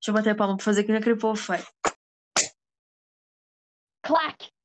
Deixa eu bater palma pra fazer que nem aquele povo faz. Clack!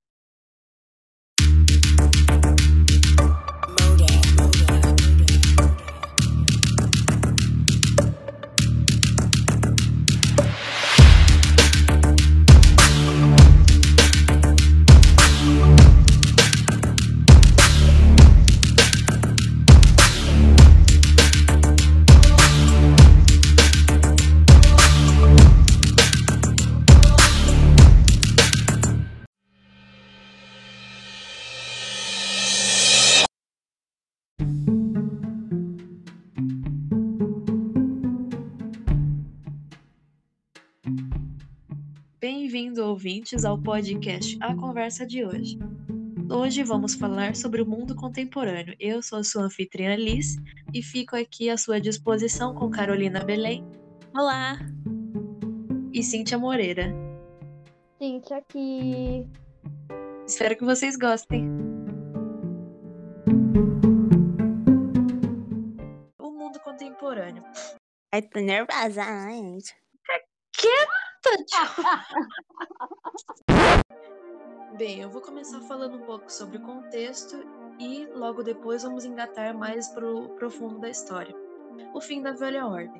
Bem-vindo, ouvintes, ao podcast A Conversa de hoje. Hoje vamos falar sobre o mundo contemporâneo. Eu sou a sua anfitriã Liz e fico aqui à sua disposição com Carolina Belém. Olá! E Cíntia Moreira. Cíntia aqui. Espero que vocês gostem. O mundo contemporâneo. Ai, tô nervosa, gente. Bem, eu vou começar falando um pouco sobre o contexto e logo depois vamos engatar mais pro profundo da história. O fim da velha ordem.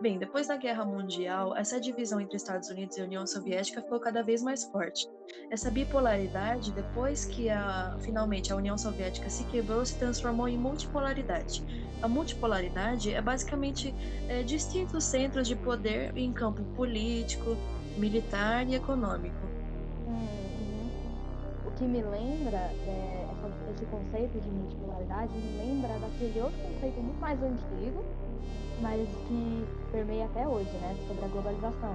Bem, depois da Guerra Mundial, essa divisão entre Estados Unidos e União Soviética ficou cada vez mais forte. Essa bipolaridade, depois que a, finalmente a União Soviética se quebrou, se transformou em multipolaridade. A multipolaridade é basicamente é, distintos centros de poder em campo político, militar e econômico. Que me lembra, é, essa- esse conceito de multipolaridade, me lembra daquele outro conceito muito mais antigo, mas que permeia até hoje, né? Sobre a globalização.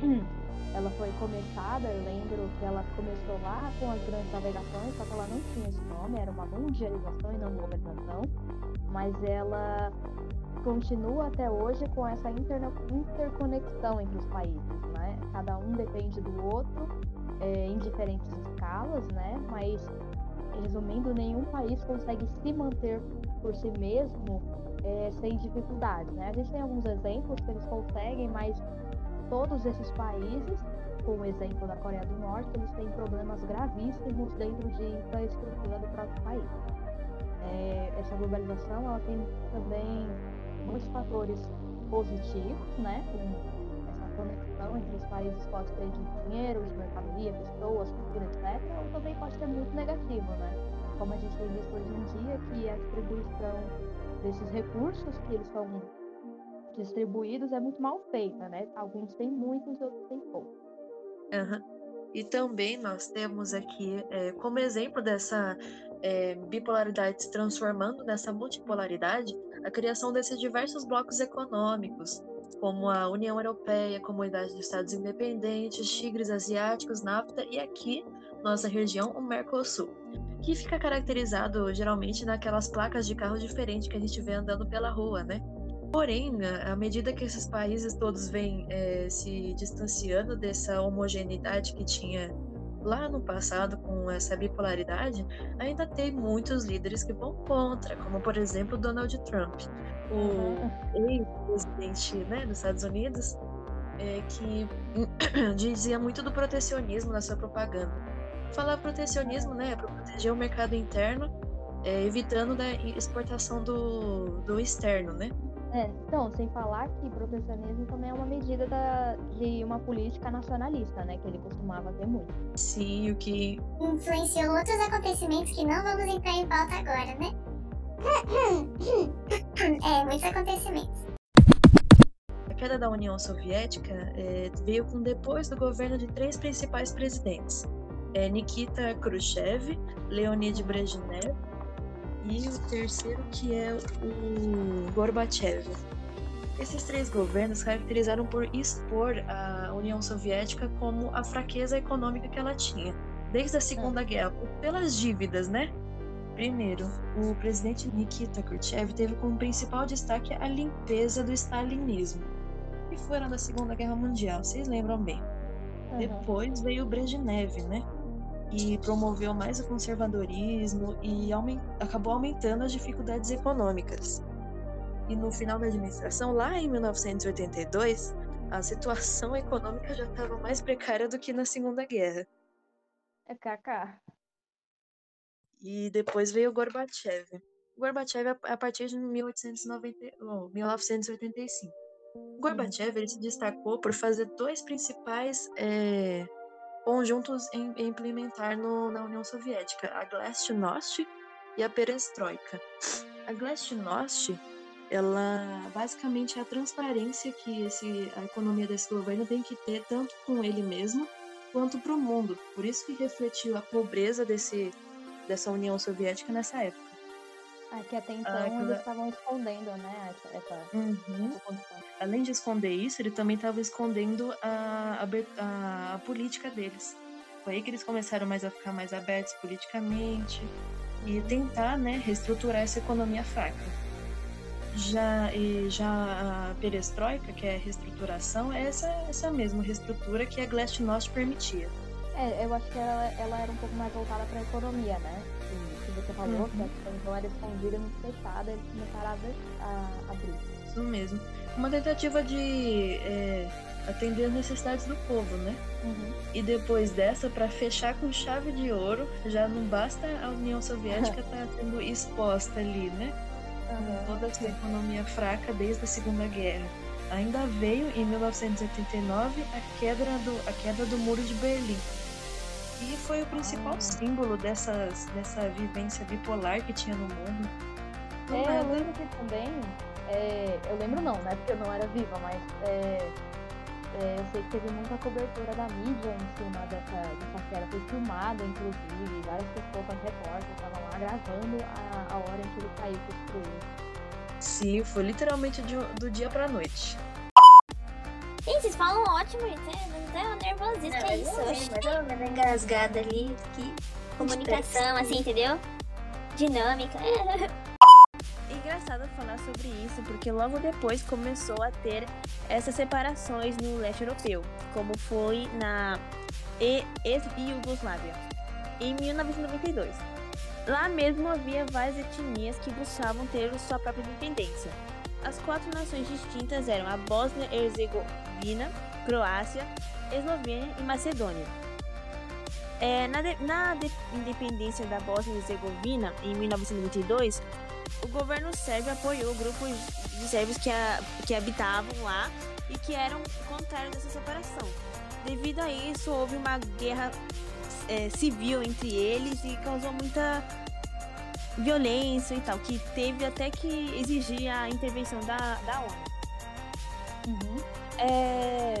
Ela foi começada, eu lembro que ela começou lá com as grandes navegações, só que ela não tinha esse nome, era uma mundialização e não globalização, mas ela continua até hoje com essa interconexão entre os países, né? Cada um depende do outro é, em diferentes escalas, né? Mas resumindo, nenhum país consegue se manter por si mesmo é, sem dificuldades, né? A gente tem alguns exemplos que eles conseguem, mas todos esses países, como o exemplo da Coreia do Norte, eles têm problemas gravíssimos dentro de infraestrutura do próprio país. É, essa globalização ela tem também muitos fatores positivos, né? Como conexão entre os países pode ser de dinheiro, de mercadoria, pessoas, cultura, etc. Ou também pode ser muito negativo, né? Como a gente tem visto hoje em dia, que a distribuição desses recursos que eles são distribuídos é muito mal feita, né? Alguns têm muitos outros têm pouco. Aham. E também nós temos aqui, é, como exemplo dessa é, bipolaridade se transformando nessa multipolaridade, a criação desses diversos blocos econômicos, como a União Europeia, Comunidade de Estados Independentes, Tigres Asiáticos, NAFTA e aqui, nossa região, o Mercosul, que fica caracterizado geralmente naquelas placas de carro diferentes que a gente vê andando pela rua, né? Porém, à medida que esses países todos vêm eh, se distanciando dessa homogeneidade que tinha lá no passado com essa bipolaridade, ainda tem muitos líderes que vão contra, como por exemplo Donald Trump, o ex-presidente né, dos Estados Unidos, eh, que dizia muito do protecionismo na sua propaganda. Falar protecionismo né, é para proteger o mercado interno, eh, evitando da exportação do, do externo, né? É, então, sem falar que protecionismo também é uma medida da, de uma política nacionalista, né? Que ele costumava ter muito. Sim, o que influenciou outros acontecimentos que não vamos entrar em pauta agora, né? É, muitos acontecimentos. a queda da União Soviética eh, veio com depois do governo de três principais presidentes: eh, Nikita Khrushchev, Leonid Brezhnev e o terceiro que é o Gorbachev. Esses três governos caracterizaram por expor a União Soviética como a fraqueza econômica que ela tinha, desde a Segunda Guerra, pelas dívidas, né? Primeiro, o presidente Nikita Khrushchev teve como principal destaque a limpeza do stalinismo, que foi na Segunda Guerra Mundial, vocês lembram bem. Uhum. Depois veio o Brezhnev, né? E promoveu mais o conservadorismo e aumen- acabou aumentando as dificuldades econômicas. E no final da administração, lá em 1982, a situação econômica já estava mais precária do que na Segunda Guerra. É KK. E depois veio Gorbachev. Gorbachev a partir de 1890, oh, 1985. O Gorbachev ele se destacou por fazer dois principais é, conjuntos em, em implementar no- na União Soviética, a Glasnost e a Perestroika. A Glasnost, ela basicamente é a transparência que esse, a economia desse governo tem que ter tanto com ele mesmo quanto para o mundo. Por isso que refletiu a pobreza desse, dessa União Soviética nessa época. Ah, que até então Ah, eles estavam escondendo, né, essa, essa, essa condição. Além de esconder isso, ele também estava escondendo a, a, a política deles. Foi aí que eles começaram mais a ficar mais abertos politicamente e tentar, né, reestruturar essa economia fraca. Já, e já a perestroika, que é a reestruturação, é essa, essa mesma reestrutura que a Glasnost permitia. É, eu acho que ela, ela era um pouco mais voltada para a economia, né? Você falou, Uhum. que a era escondida, muito fechada, eles começaram a, abrir- a. Isso mesmo. Uma tentativa de é, atender as necessidades do povo, né? E depois dessa, para fechar com chave de ouro, já não basta a União Soviética estar sendo exposta ali, né? Aham. Toda essa economia fraca desde a Segunda Guerra. Ainda veio em 1989 a queda do, a queda do Muro de Berlim. E foi o principal símbolo dessas, dessa vivência bipolar que tinha no mundo. Do É, eu lembro que também. é, eu lembro não, né? Porque eu não era viva, mas é, é, eu sei que teve muita cobertura da mídia em cima dessa, dessa queda. Foi filmada, inclusive, várias pessoas, repórteres, estavam lá gravando a, a hora em que ele caiu, destruiu. Sim, foi literalmente de- do dia pra noite. Ótimo, gente. Não é nervosismo, que é isso? Oxi. Mas ela vai engasgada ali, que Comunicação, assim, entendeu? Dinâmica. É engraçado falar sobre isso, porque logo depois começou a ter essas separações no leste europeu, como foi na e- ex-Iugoslávia, em 1992. Lá mesmo havia várias etnias que buscavam ter sua própria independência. As quatro nações distintas eram a Bósnia-Herzegovina, Croácia, Eslovênia e Macedônia. É, na, de- na de- independência da Bósnia-Herzegovina, em 1922, o governo sérvio apoiou grupos de sérvios que, a- que habitavam lá e que eram contrários dessa separação. Devido a isso, houve uma guerra é, civil entre eles e causou muita violência e tal, que teve até que exigir a intervenção da, da ONU. É,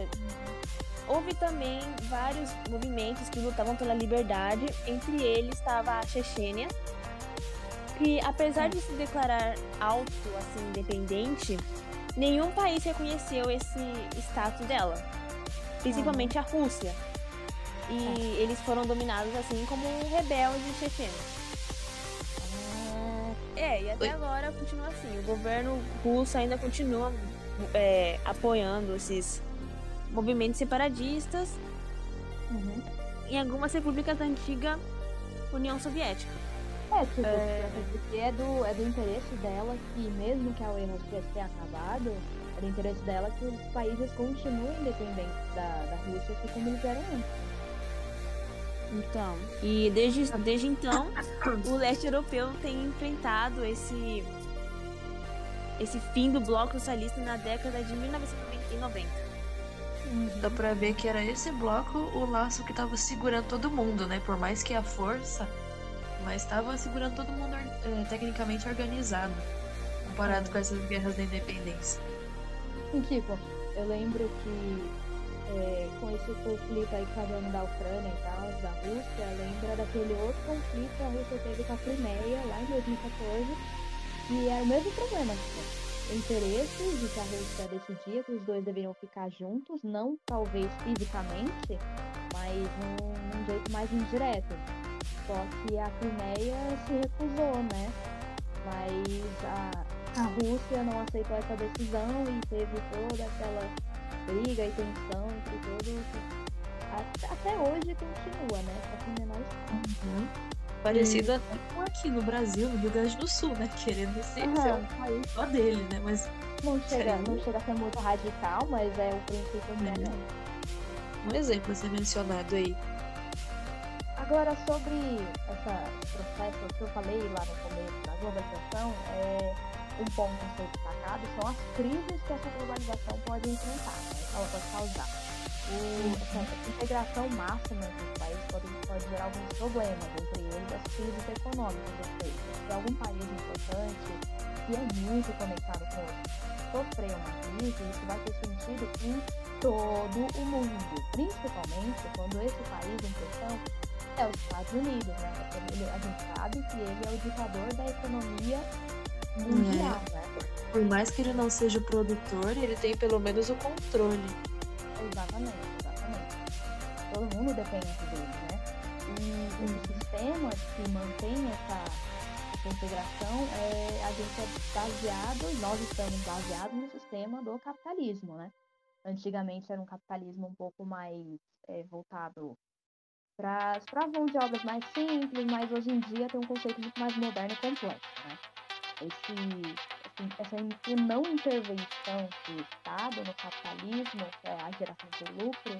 houve também vários movimentos que lutavam pela liberdade, entre eles estava a Chechênia, que apesar de se declarar auto assim independente, nenhum país reconheceu esse status dela, principalmente a Rússia. E eles foram dominados assim como rebeldes chechenos. É, e até Oi. agora continua assim. O governo russo ainda continua é, apoiando esses movimentos separatistas Uhum. em algumas repúblicas da antiga União Soviética. É, tipo, até porque é do, é do interesse dela que, mesmo que a UERJ tivesse ter acabado, é do interesse dela que os países continuem independentes da, da Rússia, assim como eles eram antes. Então, e desde, desde então, o leste europeu tem enfrentado esse esse fim do bloco socialista na década de 1990. Dá pra ver que era esse bloco o laço que tava segurando todo mundo, né? Por mais que a força, mas tava segurando todo mundo eh, tecnicamente organizado, comparado com essas guerras da independência. Tipo, eu lembro que é, com esse conflito aí que tá da Ucrânia e tal, da Rússia, lembra daquele outro conflito que a Rússia teve com a Crimeia lá em 2014, e era o mesmo problema, tipo, interesses de que a Rússia decidia que os dois deveriam ficar juntos, não talvez fisicamente, mas num, num jeito mais indireto. Só que a Crimeia se recusou, né? Mas a, a Rússia não aceitou essa decisão e teve toda aquela briga e tensão entre todos. Até, hoje continua, né? Só que menor escala. Parecido até com aqui no Brasil, no Rio Grande do Sul, né? Querendo ser, ser Aham. um país só dele, né? Mas Não chega, Sim. não chega a ser muito radical, mas é o princípio É. um exemplo a ser mencionado aí. Agora, sobre esse processo que eu falei lá no começo da globalização, é, um ponto a ser destacado são as crises que essa globalização pode enfrentar, né? ela pode causar. O, essa, essa integração máxima entre os países pode, pode gerar alguns problemas, entre eles as crises econômicas, se algum país importante, que é muito conectado com outro, sofrer uma crise, isso vai ter sentido em todo o mundo, principalmente quando esse país em questão é os Estados Unidos, né? Porque ele- a gente sabe que ele é o ditador da economia mundial, né? Por mais que ele não seja o produtor, ele tem pelo menos o controle. Exatamente, exatamente. Todo mundo depende dele, né? E esse sistema que mantém essa, integração, é, a gente é baseado, nós estamos baseados no sistema do capitalismo, né? Antigamente era um capitalismo um pouco mais é, voltado para mão de obras mais simples, mas hoje em dia tem um conceito muito mais moderno e complexo, né? Esse- essa in- não intervenção do Estado no capitalismo, que é a geração de lucro,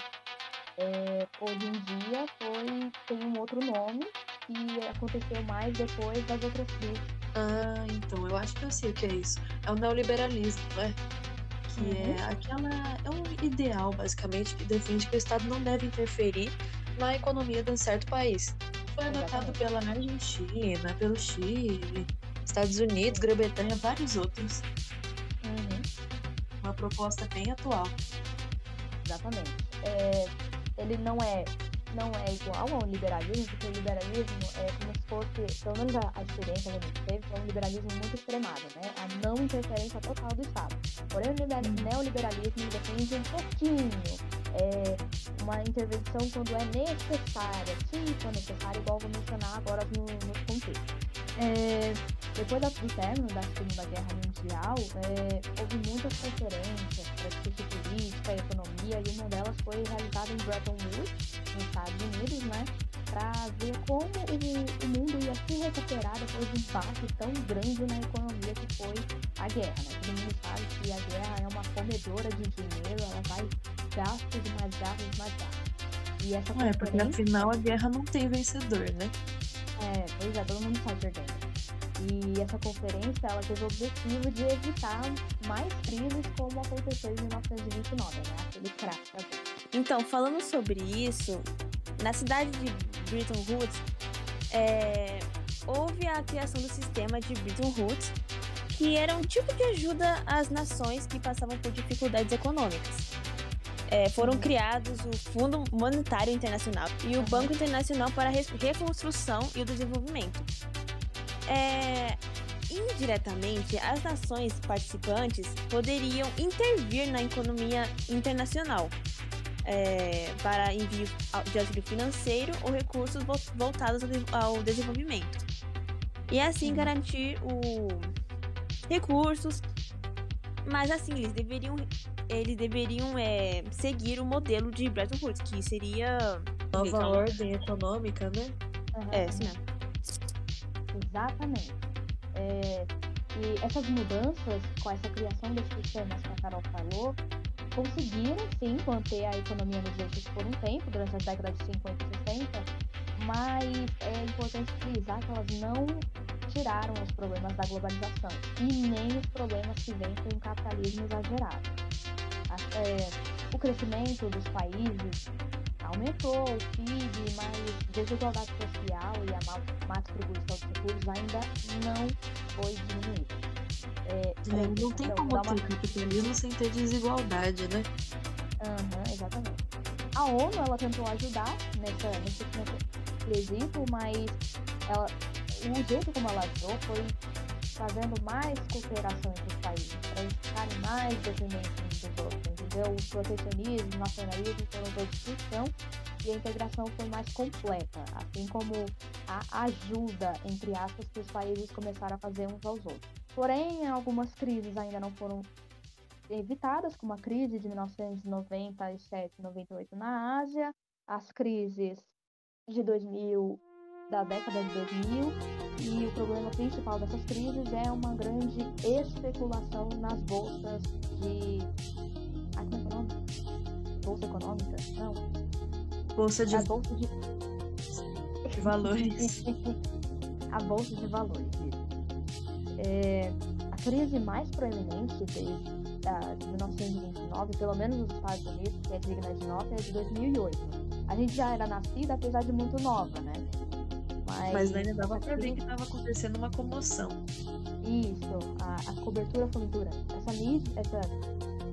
é, hoje em dia foi, tem um outro nome que aconteceu mais depois das outras crises. Ah, então, eu acho que eu sei o que é isso. É o neoliberalismo, né? Que Uhum. é aquela. É um ideal, basicamente, que defende que o Estado não deve interferir na economia de um certo país. Foi adotado pela Argentina, pelo Chile, Estados Unidos, Grã-Bretanha, vários outros. Uhum. Uma proposta bem atual. Exatamente. É, ele não é, não é igual ao liberalismo, porque o liberalismo é como se fosse, pelo menos a, a experiência que a gente teve, foi um liberalismo muito extremado, né? A não interferência total do Estado. Porém, o liber- neoliberalismo defende um pouquinho, é, uma intervenção quando é necessária, se for necessária, igual vou mencionar agora no, nos contextos. É, depois do término da Segunda Guerra Mundial, é, houve muitas conferências para discutir política e economia, e uma delas foi realizada em Bretton Woods, nos Estados Unidos, né? Para ver como o, o mundo ia se recuperar depois de um impacto tão grande na economia que foi a guerra, né? Todo mundo sabe que a guerra é uma comedora de dinheiro, ela vai gastos e mais gastos e mais gastos. E essa É, porque afinal a guerra não tem vencedor, né? É, pois é, todo mundo sai perdendo. E essa conferência, ela teve o objetivo de evitar mais crises como aconteceu em 1929, né? Aquele crash da guerra. Então, falando sobre isso, na cidade de Bretton Woods, é, houve a criação do sistema de Bretton Woods, que era um tipo de ajuda às nações que passavam por dificuldades econômicas. É, foram criados o Fundo Monetário Internacional e o Banco Internacional para a Reconstrução e o Desenvolvimento. É, indiretamente, as nações participantes poderiam intervir na economia internacional é, para envio de auxílio financeiro ou recursos vol- voltados ao de- ao desenvolvimento. E assim garantir o recursos, mas assim, eles deveriam eles deveriam é, seguir o modelo de Bretton Woods, que seria Nova ordem econômica, né? Aham, é, mesmo. Exatamente. É, e essas mudanças, com essa criação desses sistemas que a Carol falou, conseguiram sim manter a economia nos eixos por um tempo, durante as décadas de 50 e 60, mas é importante frisar que elas não tiraram os problemas da globalização e nem os problemas que vêm com o capitalismo exagerado. É, o crescimento dos países aumentou o PIB, mas desigualdade social e a má, má distribuição dos recursos ainda não foi diminuída. É, É, não tem então, como dá uma- ter capitalismo sem ter desigualdade, né? Aham, exatamente. A ONU ela tentou ajudar nessa, nesse, nesse quesito, mas ela, o jeito como ela ajudou foi fazendo mais cooperação entre os países, para eles ficarem mais dependentes dos outros, O protecionismo, o nacionalismo foram todos discussão e a integração foi mais completa, assim como a ajuda, entre aspas, que os países começaram a fazer uns aos outros. Porém, algumas crises ainda não foram evitadas, como a crise de 1997 98 na Ásia, as crises de da década de 2000 e o problema principal dessas crises é uma grande especulação nas bolsas de. Bolsa econômica? Não. Bolsa de, A bolsa de de valores. a bolsa de valores. É, a crise mais proeminente desde da, de 1929, pelo menos nos Estados Unidos, que é digna de nota, é de 2008. A gente já era nascida, apesar de muito nova, né? Mas ainda dava pra ver que tava acontecendo uma comoção. Isso, a, a cobertura foi muito grande. Essa, essa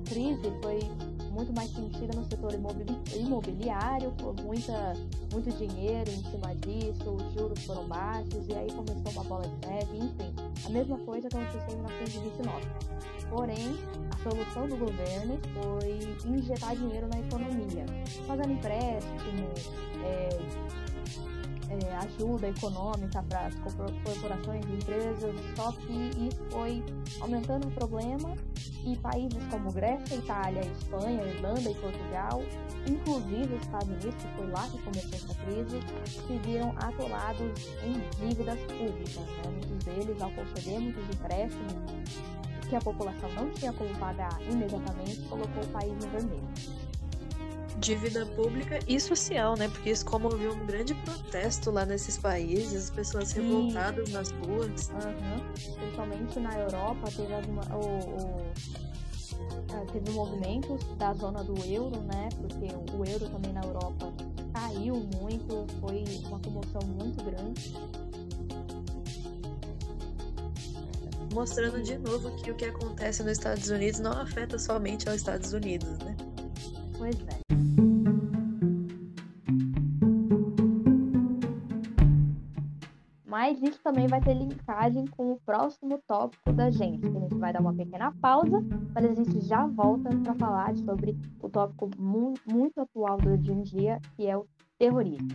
crise foi muito mais sentida no setor imobili- imobiliário, muita, muito dinheiro em cima disso, os juros foram baixos, e aí começou uma bola de neve, enfim. A mesma coisa aconteceu em 1929. Porém, a solução do governo foi injetar dinheiro na economia, fazendo empréstimo, é, é, ajuda econômica para as corpor- corporações e empresas, só que isso foi aumentando o problema e países como Grécia, Itália, Espanha, Irlanda e Portugal, inclusive os Estados Unidos, que foi lá que começou essa crise, se viram atolados em dívidas públicas. Né? Muitos deles, ao conceder muitos empréstimos que a população não tinha como pagar imediatamente, colocou o país no vermelho. Dívida pública e social, né? Porque isso comoveu um grande protesto lá nesses países, as pessoas Sim. revoltadas nas ruas. Aham. Principalmente na Europa, teve, alguma, o, o- ah, teve movimentos da zona do euro, né? Porque o, o euro também na Europa caiu muito, foi uma comoção muito grande. Mostrando de novo que o que acontece nos Estados Unidos não afeta somente aos Estados Unidos, né? Pois é. Isso também vai ter linkagem com o próximo tópico da gente. A gente vai dar uma pequena pausa, mas a gente já volta para falar sobre o tópico mu- muito atual do dia em dia, que é o terrorismo.